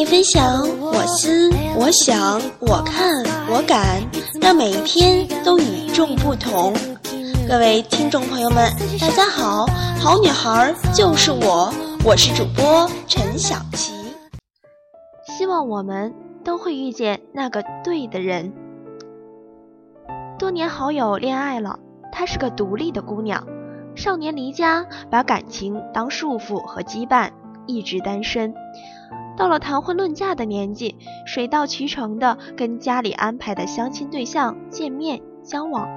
你分享，我思，我想，我看，我感，让每一天都与众不同。各位听众朋友们，大家好，好女孩就是我，我是主播陈小琪。希望我们都会遇见那个对的人。多年好友恋爱了，她是个独立的姑娘，少年离家，把感情当束缚和羁绊，一直单身。到了谈婚论嫁的年纪，水到渠成的跟家里安排的相亲对象见面交往，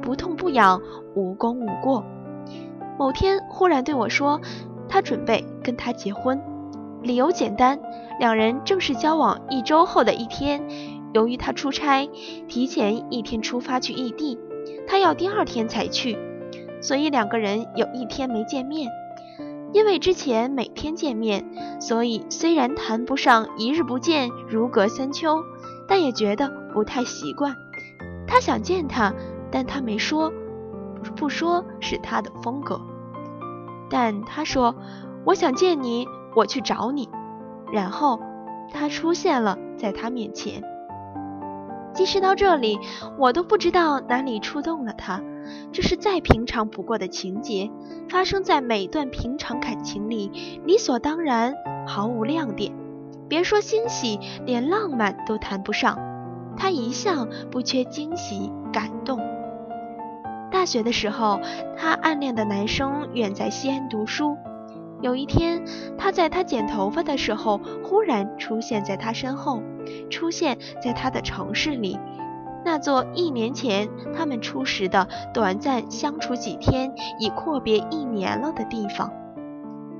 不痛不痒，无功无过。某天忽然对我说，他准备跟他结婚，理由简单，两人正式交往一周后的一天，由于他出差，提前一天出发去异地，他要第二天才去，所以两个人有一天没见面。因为之前每天见面，所以虽然谈不上一日不见如隔三秋，但也觉得不太习惯。他想见他，但他没说，不说是他的风格。但他说：“我想见你，我去找你。”然后他出现了在他面前。即使到这里，我都不知道哪里触动了他。这是再平常不过的情节，发生在每段平常感情里，理所当然，毫无亮点。别说欣喜，连浪漫都谈不上。他一向不缺惊喜感动。大学的时候，他暗恋的男生远在西安读书。有一天，他在他剪头发的时候，忽然出现在他身后，出现在他的城市里。那座一年前他们初识的、短暂相处几天已阔别一年了的地方。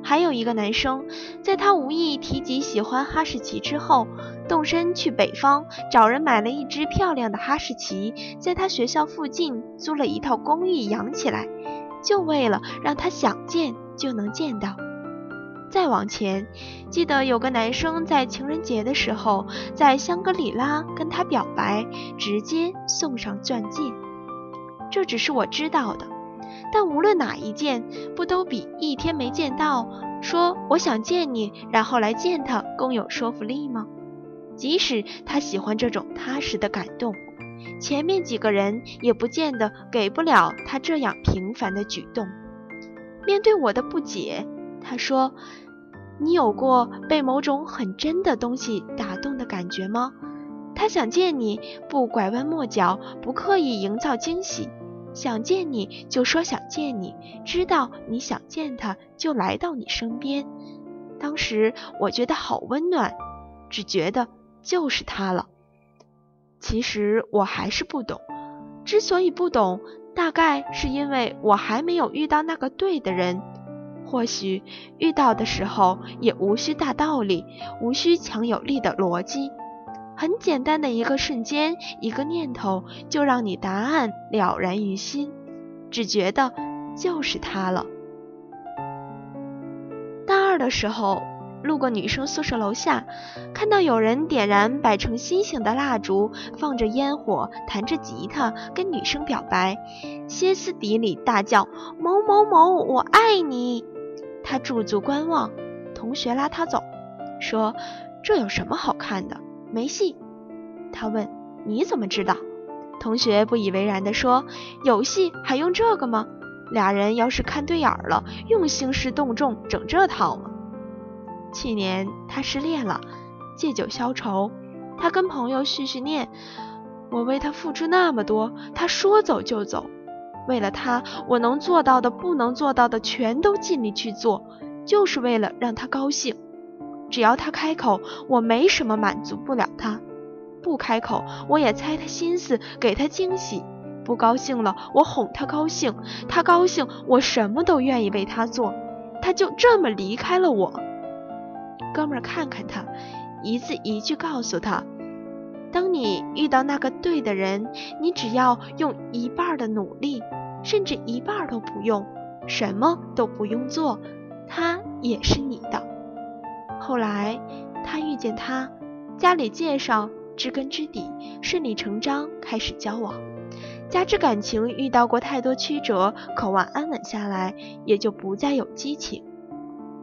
还有一个男生，在他无意提及喜欢哈士奇之后，动身去北方找人买了一只漂亮的哈士奇，在他学校附近租了一套公寓养起来，就为了让他想见就能见到。再往前，记得有个男生在情人节的时候，在香格里拉跟她表白，直接送上钻戒。这只是我知道的，但无论哪一件，不都比一天没见到，说我想见你，然后来见他更有说服力吗？即使他喜欢这种踏实的感动，前面几个人也不见得给不了他这样平凡的举动。面对我的不解。他说：“你有过被某种很真的东西打动的感觉吗？他想见你，不拐弯抹角，不刻意营造惊喜，想见你就说想见你，知道你想见他就来到你身边。当时我觉得好温暖，只觉得就是他了。其实我还是不懂，之所以不懂，大概是因为我还没有遇到那个对的人。”或许遇到的时候也无需大道理，无需强有力的逻辑，很简单的一个瞬间，一个念头就让你答案了然于心，只觉得就是他了。大二的时候，路过女生宿舍楼下，看到有人点燃摆成心形的蜡烛，放着烟火，弹着吉他，跟女生表白，歇斯底里大叫：“某某某，我爱你！”他驻足观望，同学拉他走，说：“这有什么好看的？没戏。”他问：“你怎么知道？”同学不以为然地说：“有戏还用这个吗？俩人要是看对眼了，用兴师动众整这套吗？”去年他失恋了，借酒消愁，他跟朋友叙叙念：“我为他付出那么多，他说走就走。”为了他，我能做到的、不能做到的，全都尽力去做，就是为了让他高兴。只要他开口，我没什么满足不了他；不开口，我也猜他心思，给他惊喜。不高兴了，我哄他高兴；他高兴，我什么都愿意为他做。他就这么离开了我。哥们儿，看看他，一字一句告诉他。当你遇到那个对的人，你只要用一半的努力，甚至一半都不用，什么都不用做，他也是你的。后来他遇见他，家里介绍，知根知底，顺理成章开始交往。加之感情遇到过太多曲折，渴望安稳下来，也就不再有激情。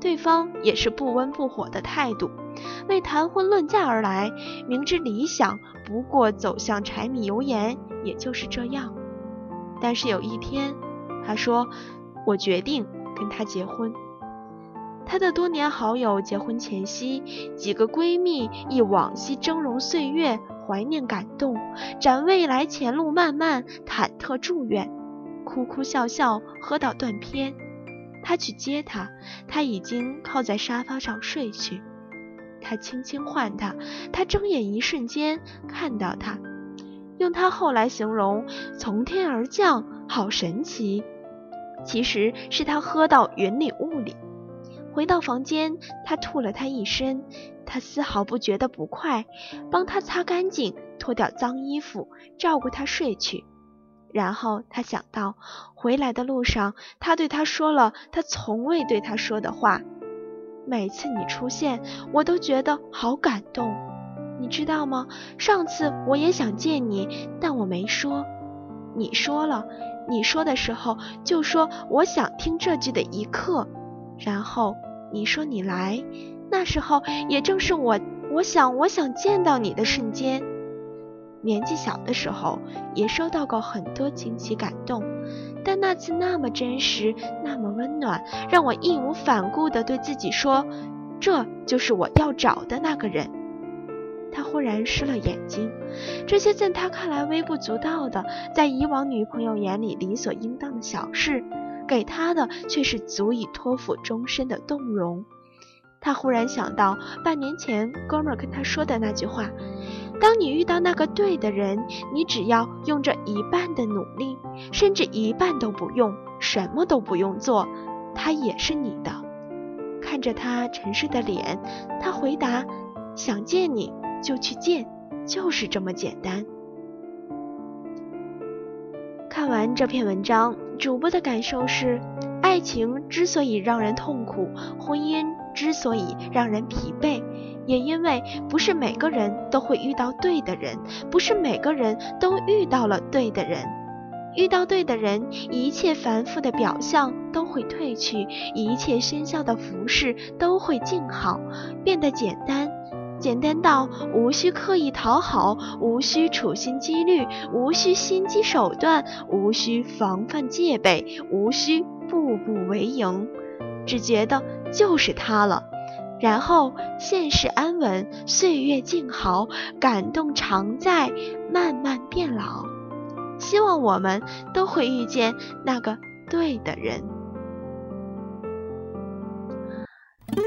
对方也是不温不火的态度。为谈婚论嫁而来，明知理想不过走向柴米油盐，也就是这样。但是有一天，他说：“我决定跟他结婚。”他的多年好友结婚前夕，几个闺蜜忆往昔峥嵘岁月，怀念感动，展未来前路漫漫，忐忑祝愿，哭哭笑笑，喝到断片。他去接她，他已经靠在沙发上睡去。他轻轻唤她，他睁眼一瞬间看到她，用他后来形容，从天而降，好神奇。其实是他喝到云里雾里。回到房间，他吐了他一身，他丝毫不觉得不快，帮他擦干净，脱掉脏衣服，照顾他睡去。然后他想到，回来的路上，他对他说了他从未对他说的话。每次你出现，我都觉得好感动，你知道吗？上次我也想见你，但我没说。你说了，你说的时候就说我想听这句的一刻。然后你说你来，那时候也正是我我想我想见到你的瞬间。年纪小的时候也收到过很多惊喜感动，但那次那么真实，那么温暖，让我义无反顾地对自己说，这就是我要找的那个人。他忽然湿了眼睛，这些在他看来微不足道的，在以往女朋友眼里理所应当的小事。给他的却是足以托付终身的动容。他忽然想到半年前哥们儿跟他说的那句话：“当你遇到那个对的人，你只要用这一半的努力，甚至一半都不用，什么都不用做，他也是你的。”看着他沉睡的脸，他回答：“想见你就去见，就是这么简单。”看完这篇文章。主播的感受是，爱情之所以让人痛苦，婚姻之所以让人疲惫，也因为不是每个人都会遇到对的人，不是每个人都遇到了对的人。遇到对的人，一切繁复的表象都会褪去，一切喧嚣的服饰都会静好，变得简单。简单到无需刻意讨好，无需处心积虑，无需心机手段，无需防范戒备，无需步步为营，只觉得就是他了。然后现世安稳，岁月静好，感动常在，慢慢变老。希望我们都会遇见那个对的人。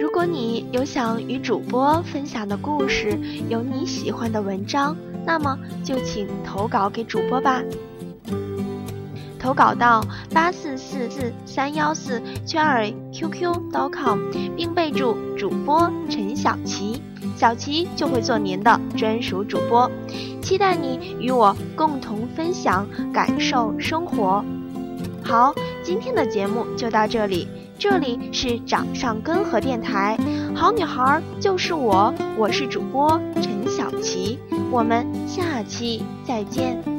如果你有想与主播分享的故事，有你喜欢的文章，那么就请投稿给主播吧。投稿到八四四四三幺四圈儿 QQ.com，并备注主播陈小琪，小琪就会做您的专属主播。期待你与我共同分享感受生活。好，今天的节目就到这里。这里是掌上根河电台，好女孩就是我，我是主播陈小琪，我们下期再见。